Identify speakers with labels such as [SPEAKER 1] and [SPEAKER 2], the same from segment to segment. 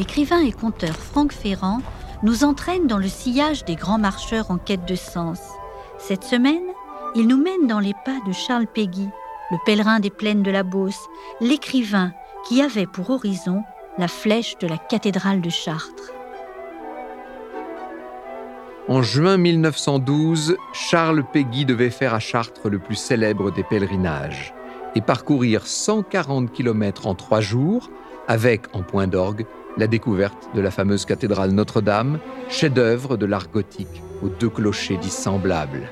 [SPEAKER 1] l'écrivain et conteur Franck Ferrand nous entraîne dans le sillage des grands marcheurs en quête de sens. Cette semaine, il nous mène dans les pas de Charles Péguy, le pèlerin des plaines de la Beauce, l'écrivain qui avait pour horizon la flèche de la cathédrale de Chartres.
[SPEAKER 2] En juin 1912, Charles Péguy devait faire à Chartres le plus célèbre des pèlerinages et parcourir 140 km en trois jours, avec, en point d'orgue, la découverte de la fameuse cathédrale Notre-Dame, chef-d'œuvre de l'art gothique aux deux clochers dissemblables.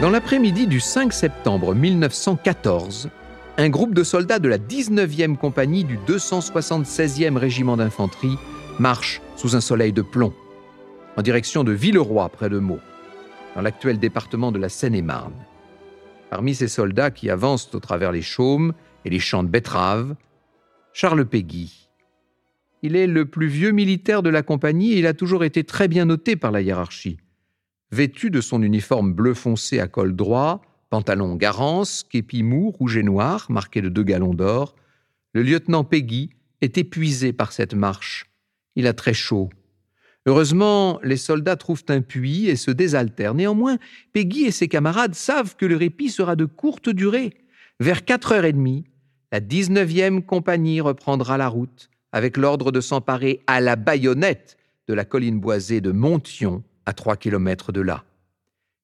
[SPEAKER 2] Dans l'après-midi du 5 septembre 1914, un groupe de soldats de la 19e compagnie du 276e régiment d'infanterie marche sous un soleil de plomb, en direction de Villeroy, près de Meaux, dans l'actuel département de la Seine-et-Marne. Parmi ces soldats qui avancent au travers les chaumes et les champs de betteraves, Charles Péguy. Il est le plus vieux militaire de la compagnie et il a toujours été très bien noté par la hiérarchie. Vêtu de son uniforme bleu foncé à col droit, pantalon garance, képi mou, rouge et noir, marqué de deux galons d'or, le lieutenant Peggy est épuisé par cette marche. Il a très chaud. Heureusement, les soldats trouvent un puits et se désaltèrent. Néanmoins, Peggy et ses camarades savent que le répit sera de courte durée. Vers quatre heures et demie, la 19e compagnie reprendra la route avec l'ordre de s'emparer à la baïonnette de la colline boisée de Montion, à trois kilomètres de là.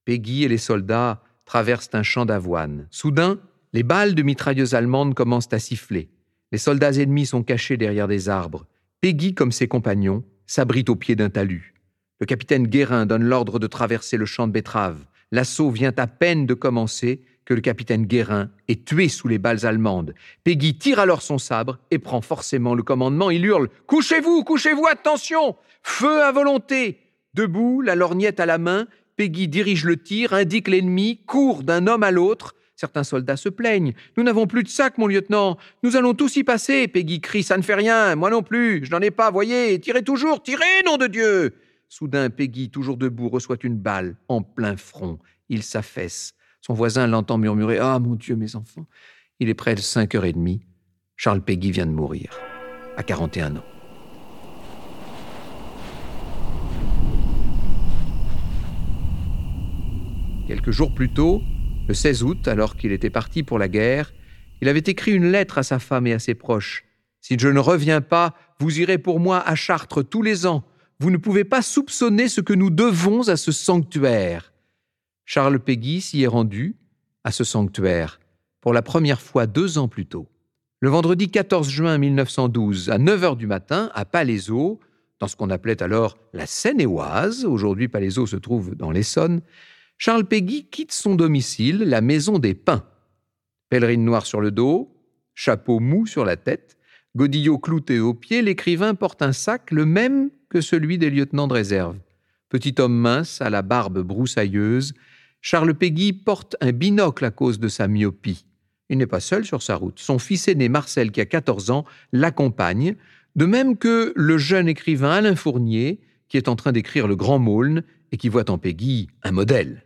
[SPEAKER 2] Peggy et les soldats traversent un champ d'avoine. Soudain, les balles de mitrailleuses allemandes commencent à siffler. Les soldats ennemis sont cachés derrière des arbres. Peggy, comme ses compagnons, s'abrite au pied d'un talus. Le capitaine Guérin donne l'ordre de traverser le champ de betteraves. L'assaut vient à peine de commencer que le capitaine Guérin est tué sous les balles allemandes. Peggy tire alors son sabre et prend forcément le commandement. Il hurle Couchez-vous, couchez-vous, attention Feu à volonté Debout, la lorgnette à la main, Peggy dirige le tir, indique l'ennemi, court d'un homme à l'autre. Certains soldats se plaignent. Nous n'avons plus de sac, mon lieutenant. Nous allons tous y passer. Peggy crie Ça ne fait rien. Moi non plus. Je n'en ai pas, voyez. Tirez toujours. Tirez, nom de Dieu. Soudain, Peggy, toujours debout, reçoit une balle en plein front. Il s'affaisse. Son voisin l'entend murmurer Ah, mon Dieu, mes enfants. Il est près de cinq heures et demie. Charles Peggy vient de mourir, à 41 ans. Quelques jours plus tôt, le 16 août, alors qu'il était parti pour la guerre, il avait écrit une lettre à sa femme et à ses proches. Si je ne reviens pas, vous irez pour moi à Chartres tous les ans. Vous ne pouvez pas soupçonner ce que nous devons à ce sanctuaire. Charles Péguy s'y est rendu, à ce sanctuaire, pour la première fois deux ans plus tôt. Le vendredi 14 juin 1912, à 9 h du matin, à Palaiseau, dans ce qu'on appelait alors la Seine-et-Oise, aujourd'hui Palaiseau se trouve dans l'Essonne, Charles Péguy quitte son domicile, la maison des Pins. Pèlerine noire sur le dos, chapeau mou sur la tête, godillot clouté aux pieds, l'écrivain porte un sac le même que celui des lieutenants de réserve. Petit homme mince, à la barbe broussailleuse, Charles Péguy porte un binocle à cause de sa myopie. Il n'est pas seul sur sa route. Son fils aîné Marcel, qui a 14 ans, l'accompagne, de même que le jeune écrivain Alain Fournier, qui est en train d'écrire Le Grand Maulne et qui voit en Péguy un modèle.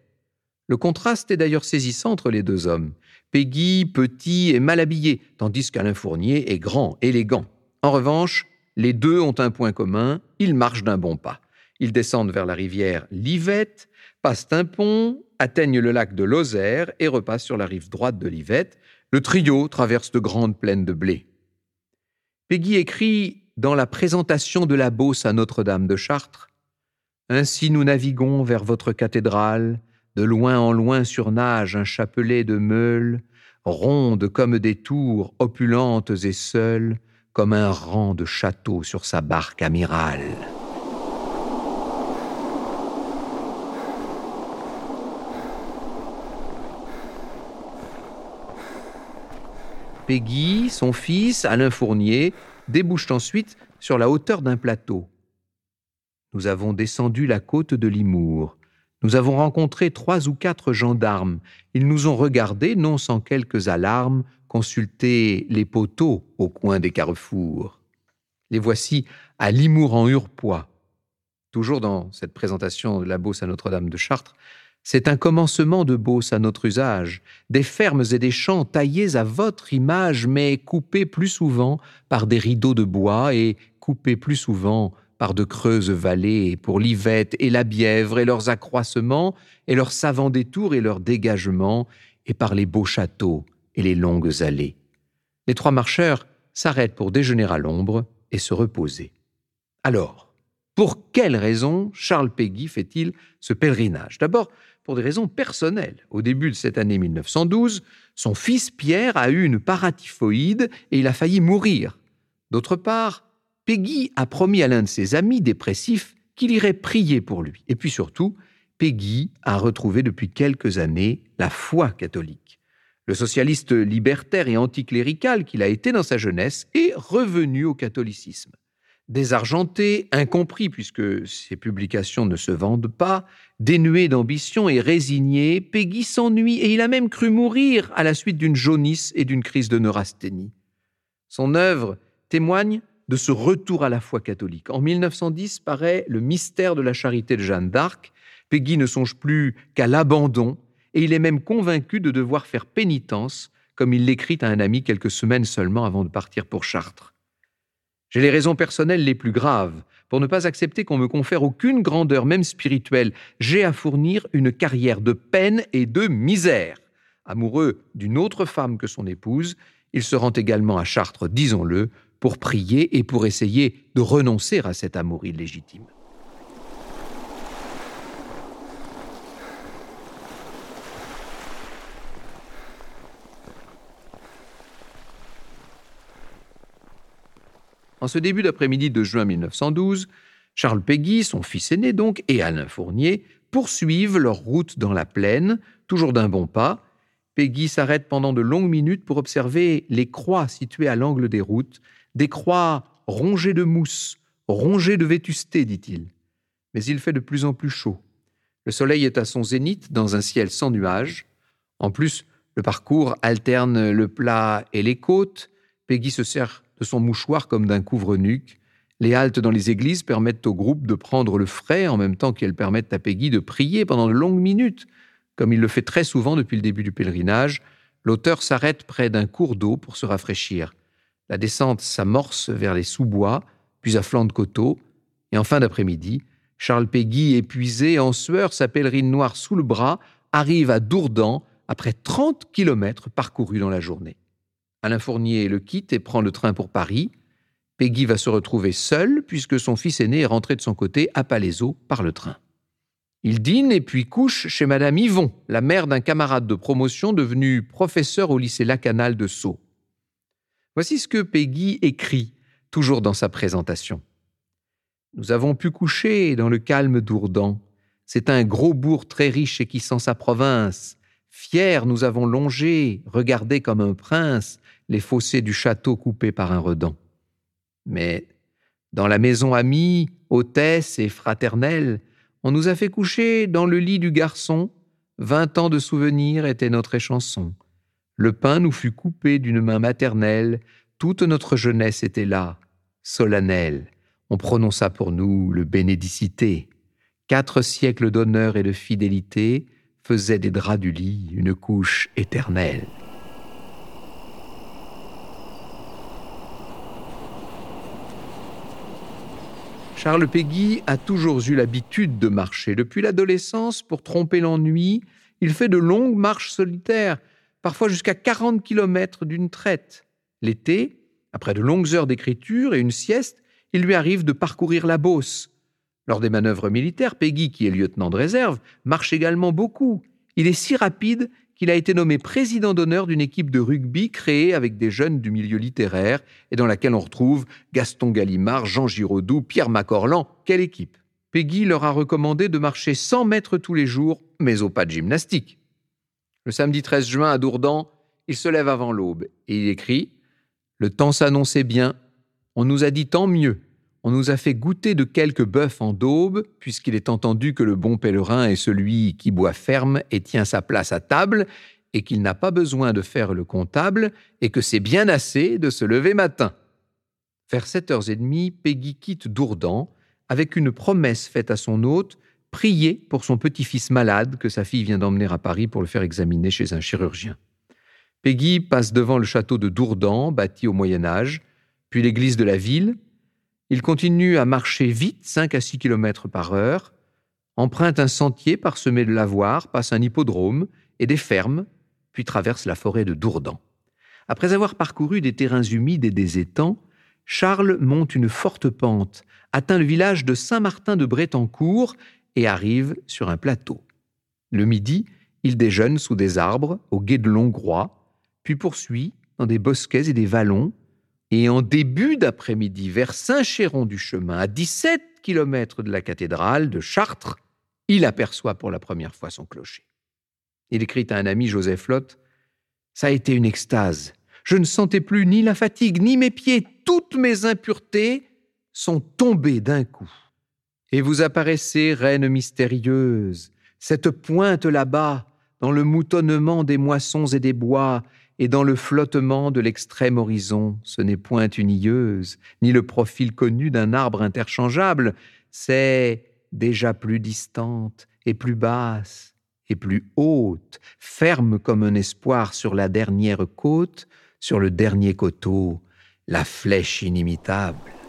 [SPEAKER 2] Le contraste est d'ailleurs saisissant entre les deux hommes. Peggy, petit et mal habillé, tandis qu'Alain Fournier est grand, élégant. En revanche, les deux ont un point commun, ils marchent d'un bon pas. Ils descendent vers la rivière Livette, passent un pont, atteignent le lac de Lozère et repassent sur la rive droite de Livette. Le trio traverse de grandes plaines de blé. Peggy écrit dans la présentation de la Beauce à Notre-Dame de Chartres Ainsi nous naviguons vers votre cathédrale, de loin en loin surnage un chapelet de meules, rondes comme des tours, opulentes et seules, comme un rang de châteaux sur sa barque amirale. Peggy, son fils, Alain Fournier, débouchent ensuite sur la hauteur d'un plateau. Nous avons descendu la côte de Limour. Nous avons rencontré trois ou quatre gendarmes. Ils nous ont regardés, non sans quelques alarmes, consulter les poteaux au coin des carrefours. Les voici à Limour en Urpois. Toujours dans cette présentation de la Beauce à Notre-Dame de Chartres, c'est un commencement de Beauce à notre usage, des fermes et des champs taillés à votre image, mais coupés plus souvent par des rideaux de bois et coupés plus souvent par de creuses vallées pour l'Yvette et la Bièvre et leurs accroissements et leurs savants détours et leurs dégagements, et par les beaux châteaux et les longues allées. Les trois marcheurs s'arrêtent pour déjeuner à l'ombre et se reposer. Alors, pour quelles raisons Charles Péguy fait-il ce pèlerinage? D'abord, pour des raisons personnelles. Au début de cette année 1912, son fils Pierre a eu une paratyphoïde et il a failli mourir. D'autre part, Peggy a promis à l'un de ses amis dépressifs qu'il irait prier pour lui. Et puis surtout, Peggy a retrouvé depuis quelques années la foi catholique. Le socialiste libertaire et anticlérical qu'il a été dans sa jeunesse est revenu au catholicisme. Désargenté, incompris puisque ses publications ne se vendent pas, dénué d'ambition et résigné, Peggy s'ennuie et il a même cru mourir à la suite d'une jaunisse et d'une crise de neurasthénie. Son œuvre témoigne de ce retour à la foi catholique. En 1910 paraît Le mystère de la charité de Jeanne d'Arc. Peggy ne songe plus qu'à l'abandon et il est même convaincu de devoir faire pénitence, comme il l'écrit à un ami quelques semaines seulement avant de partir pour Chartres. J'ai les raisons personnelles les plus graves pour ne pas accepter qu'on me confère aucune grandeur, même spirituelle. J'ai à fournir une carrière de peine et de misère. Amoureux d'une autre femme que son épouse, il se rend également à Chartres, disons-le, pour prier et pour essayer de renoncer à cet amour illégitime. En ce début d'après-midi de juin 1912, Charles Péguy, son fils aîné donc, et Alain Fournier poursuivent leur route dans la plaine, toujours d'un bon pas. Péguy s'arrête pendant de longues minutes pour observer les croix situées à l'angle des routes, des croix rongées de mousse, rongées de vétusté, dit-il. Mais il fait de plus en plus chaud. Le soleil est à son zénith dans un ciel sans nuages. En plus, le parcours alterne le plat et les côtes. Peggy se sert de son mouchoir comme d'un couvre-nuque. Les haltes dans les églises permettent au groupe de prendre le frais en même temps qu'elles permettent à Peggy de prier pendant de longues minutes. Comme il le fait très souvent depuis le début du pèlerinage, l'auteur s'arrête près d'un cours d'eau pour se rafraîchir. La descente s'amorce vers les sous-bois, puis à flanc de coteau, et en fin d'après-midi, Charles Peggy, épuisé, en sueur, sa pèlerine noire sous le bras, arrive à Dourdan après 30 kilomètres parcourus dans la journée. Alain Fournier le quitte et prend le train pour Paris. Peggy va se retrouver seule puisque son fils aîné est rentré de son côté à Palaiseau par le train. Il dîne et puis couche chez Madame Yvon, la mère d'un camarade de promotion devenu professeur au lycée Lacanal de Sceaux. Voici ce que Peggy écrit, toujours dans sa présentation. Nous avons pu coucher dans le calme d'Ourdan. C'est un gros bourg très riche et qui sent sa province. Fiers, nous avons longé, regardé comme un prince, les fossés du château coupés par un redan. Mais dans la maison amie, hôtesse et fraternelle, on nous a fait coucher dans le lit du garçon. Vingt ans de souvenirs était notre échanson. Le pain nous fut coupé d'une main maternelle. Toute notre jeunesse était là, solennelle. On prononça pour nous le bénédicité. Quatre siècles d'honneur et de fidélité faisaient des draps du lit une couche éternelle. Charles Péguy a toujours eu l'habitude de marcher. Depuis l'adolescence, pour tromper l'ennui, il fait de longues marches solitaires, parfois jusqu'à 40 km d'une traite. L'été, après de longues heures d'écriture et une sieste, il lui arrive de parcourir la Beauce. Lors des manœuvres militaires, Péguy, qui est lieutenant de réserve, marche également beaucoup. Il est si rapide qu'il a été nommé président d'honneur d'une équipe de rugby créée avec des jeunes du milieu littéraire et dans laquelle on retrouve Gaston Gallimard, Jean Giraudoux, Pierre Macorlan. Quelle équipe Peggy leur a recommandé de marcher 100 mètres tous les jours, mais au pas de gymnastique. Le samedi 13 juin à Dourdan, il se lève avant l'aube et il écrit Le temps s'annonçait bien, on nous a dit tant mieux, on nous a fait goûter de quelques bœufs en daube, puisqu'il est entendu que le bon pèlerin est celui qui boit ferme et tient sa place à table, et qu'il n'a pas besoin de faire le comptable et que c'est bien assez de se lever matin. Vers 7h30, Peggy quitte Dourdan avec une promesse faite à son hôte prier pour son petit-fils malade que sa fille vient d'emmener à Paris pour le faire examiner chez un chirurgien. Peggy passe devant le château de Dourdan, bâti au Moyen Âge, puis l'église de la ville. Il continue à marcher vite, 5 à 6 km par heure, emprunte un sentier parsemé de lavoirs, passe un hippodrome et des fermes, puis traverse la forêt de Dourdan. Après avoir parcouru des terrains humides et des étangs, Charles monte une forte pente, atteint le village de Saint-Martin de Bretancourt et arrive sur un plateau. Le midi, il déjeune sous des arbres au guet de Longrois, puis poursuit dans des bosquets et des vallons, et en début d'après-midi, vers Saint-Chéron du chemin, à 17 kilomètres de la cathédrale de Chartres, il aperçoit pour la première fois son clocher. Il écrit à un ami, Joseph Lotte Ça a été une extase. Je ne sentais plus ni la fatigue, ni mes pieds. Toutes mes impuretés sont tombées d'un coup. Et vous apparaissez, reine mystérieuse, cette pointe là-bas, dans le moutonnement des moissons et des bois, et dans le flottement de l'extrême horizon, ce n'est point une ieuse, ni le profil connu d'un arbre interchangeable, c'est déjà plus distante et plus basse et plus haute, ferme comme un espoir sur la dernière côte, sur le dernier coteau, la flèche inimitable.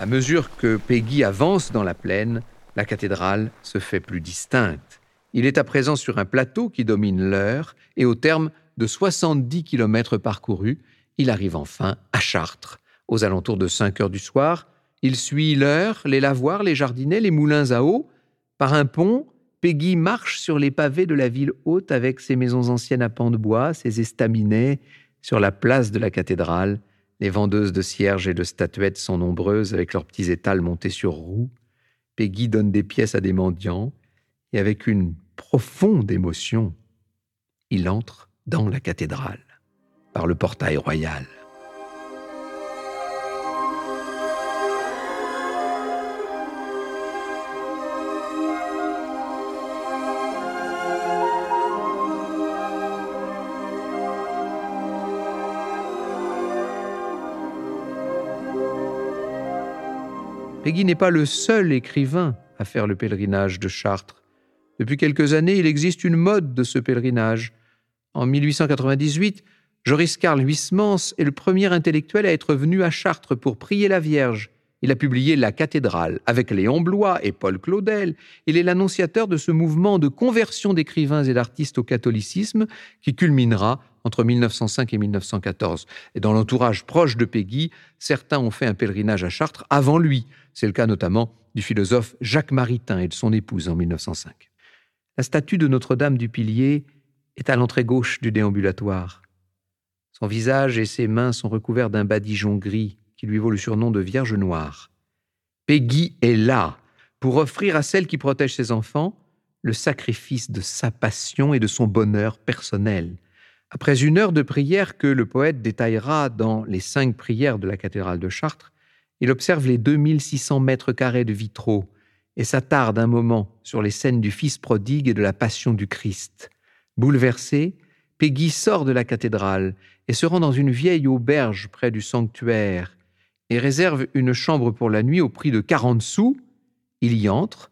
[SPEAKER 2] À mesure que Peggy avance dans la plaine, la cathédrale se fait plus distincte. Il est à présent sur un plateau qui domine l'heure et au terme de 70 kilomètres parcourus, il arrive enfin à Chartres. Aux alentours de 5 heures du soir, il suit l'heure, les lavoirs, les jardinets, les moulins à eau. Par un pont, Peggy marche sur les pavés de la ville haute avec ses maisons anciennes à pans de bois, ses estaminets, sur la place de la cathédrale les vendeuses de cierges et de statuettes sont nombreuses avec leurs petits étals montés sur roues. Peggy donne des pièces à des mendiants et avec une profonde émotion, il entre dans la cathédrale par le portail royal. N'est pas le seul écrivain à faire le pèlerinage de Chartres. Depuis quelques années, il existe une mode de ce pèlerinage. En 1898, Joris Karl Huysmans est le premier intellectuel à être venu à Chartres pour prier la Vierge. Il a publié La cathédrale avec Léon Blois et Paul Claudel. Il est l'annonciateur de ce mouvement de conversion d'écrivains et d'artistes au catholicisme qui culminera entre 1905 et 1914. Et dans l'entourage proche de Peggy, certains ont fait un pèlerinage à Chartres avant lui. C'est le cas notamment du philosophe Jacques Maritain et de son épouse en 1905. La statue de Notre-Dame du Pilier est à l'entrée gauche du déambulatoire. Son visage et ses mains sont recouverts d'un badigeon gris qui lui vaut le surnom de Vierge Noire. Peggy est là pour offrir à celle qui protège ses enfants le sacrifice de sa passion et de son bonheur personnel. Après une heure de prière que le poète détaillera dans les cinq prières de la cathédrale de Chartres, il observe les 2600 mètres carrés de vitraux et s'attarde un moment sur les scènes du Fils prodigue et de la Passion du Christ. Bouleversé, Peggy sort de la cathédrale et se rend dans une vieille auberge près du sanctuaire et réserve une chambre pour la nuit au prix de 40 sous. Il y entre,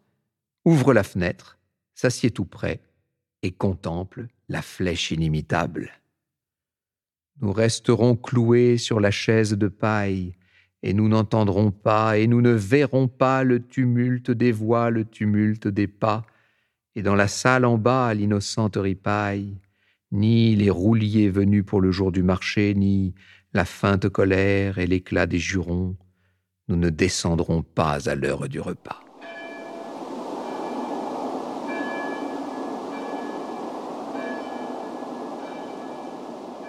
[SPEAKER 2] ouvre la fenêtre, s'assied tout près et contemple la flèche inimitable. Nous resterons cloués sur la chaise de paille, et nous n'entendrons pas, et nous ne verrons pas le tumulte des voix, le tumulte des pas, et dans la salle en bas l'innocente ripaille, ni les rouliers venus pour le jour du marché, ni la feinte colère et l'éclat des jurons, nous ne descendrons pas à l'heure du repas.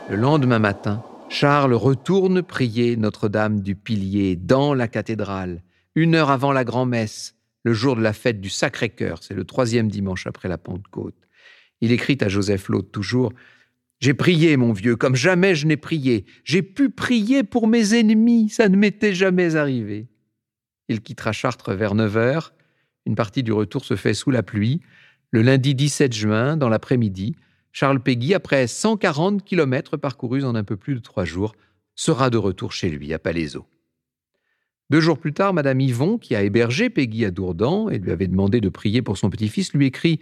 [SPEAKER 2] Le lendemain matin, Charles retourne prier Notre-Dame du Pilier dans la cathédrale, une heure avant la grand-messe, le jour de la fête du Sacré-Cœur, c'est le troisième dimanche après la Pentecôte. Il écrit à Joseph Laute toujours J'ai prié, mon vieux, comme jamais je n'ai prié. J'ai pu prier pour mes ennemis, ça ne m'était jamais arrivé. Il quittera Chartres vers 9 heures. Une partie du retour se fait sous la pluie. Le lundi 17 juin, dans l'après-midi, Charles Péguy, après 140 kilomètres parcourus en un peu plus de trois jours, sera de retour chez lui à Palaiseau. Deux jours plus tard, Madame Yvon, qui a hébergé Peggy à Dourdan et lui avait demandé de prier pour son petit-fils, lui écrit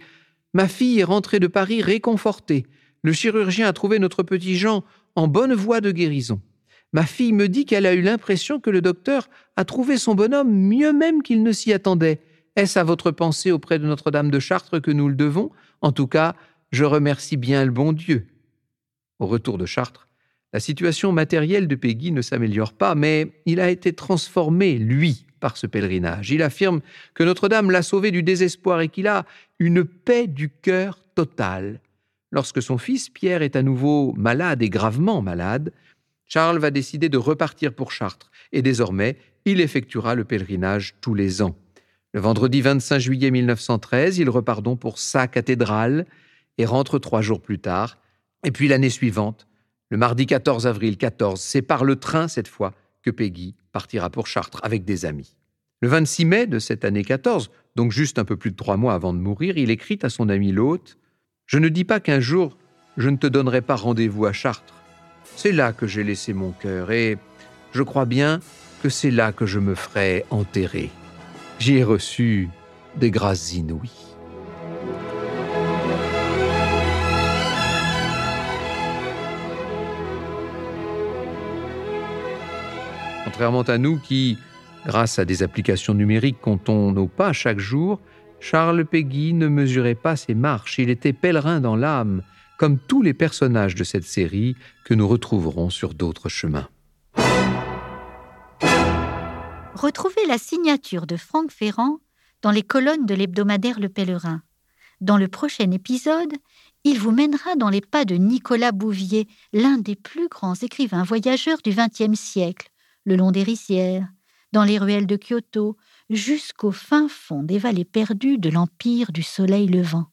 [SPEAKER 2] Ma fille est rentrée de Paris réconfortée. Le chirurgien a trouvé notre petit Jean en bonne voie de guérison. Ma fille me dit qu'elle a eu l'impression que le docteur a trouvé son bonhomme mieux même qu'il ne s'y attendait. Est-ce à votre pensée auprès de Notre-Dame de Chartres que nous le devons? En tout cas, je remercie bien le bon Dieu. Au retour de Chartres, la situation matérielle de Peggy ne s'améliore pas, mais il a été transformé, lui, par ce pèlerinage. Il affirme que Notre-Dame l'a sauvé du désespoir et qu'il a une paix du cœur totale. Lorsque son fils Pierre est à nouveau malade et gravement malade, Charles va décider de repartir pour Chartres et désormais il effectuera le pèlerinage tous les ans. Le vendredi 25 juillet 1913, il repart donc pour sa cathédrale et rentre trois jours plus tard. Et puis l'année suivante, le mardi 14 avril 14, c'est par le train cette fois que Peggy partira pour Chartres avec des amis. Le 26 mai de cette année 14, donc juste un peu plus de trois mois avant de mourir, il écrit à son ami l'hôte Je ne dis pas qu'un jour je ne te donnerai pas rendez-vous à Chartres. C'est là que j'ai laissé mon cœur et je crois bien que c'est là que je me ferai enterrer. J'y ai reçu des grâces inouïes. Contrairement à nous qui, grâce à des applications numériques, comptons nos pas chaque jour, Charles Peggy ne mesurait pas ses marches, il était pèlerin dans l'âme, comme tous les personnages de cette série que nous retrouverons sur d'autres chemins.
[SPEAKER 1] Retrouvez la signature de Franck Ferrand dans les colonnes de l'hebdomadaire Le Pèlerin. Dans le prochain épisode, il vous mènera dans les pas de Nicolas Bouvier, l'un des plus grands écrivains voyageurs du XXe siècle, le long des rizières, dans les ruelles de Kyoto, jusqu'au fin fond des vallées perdues de l'empire du soleil levant.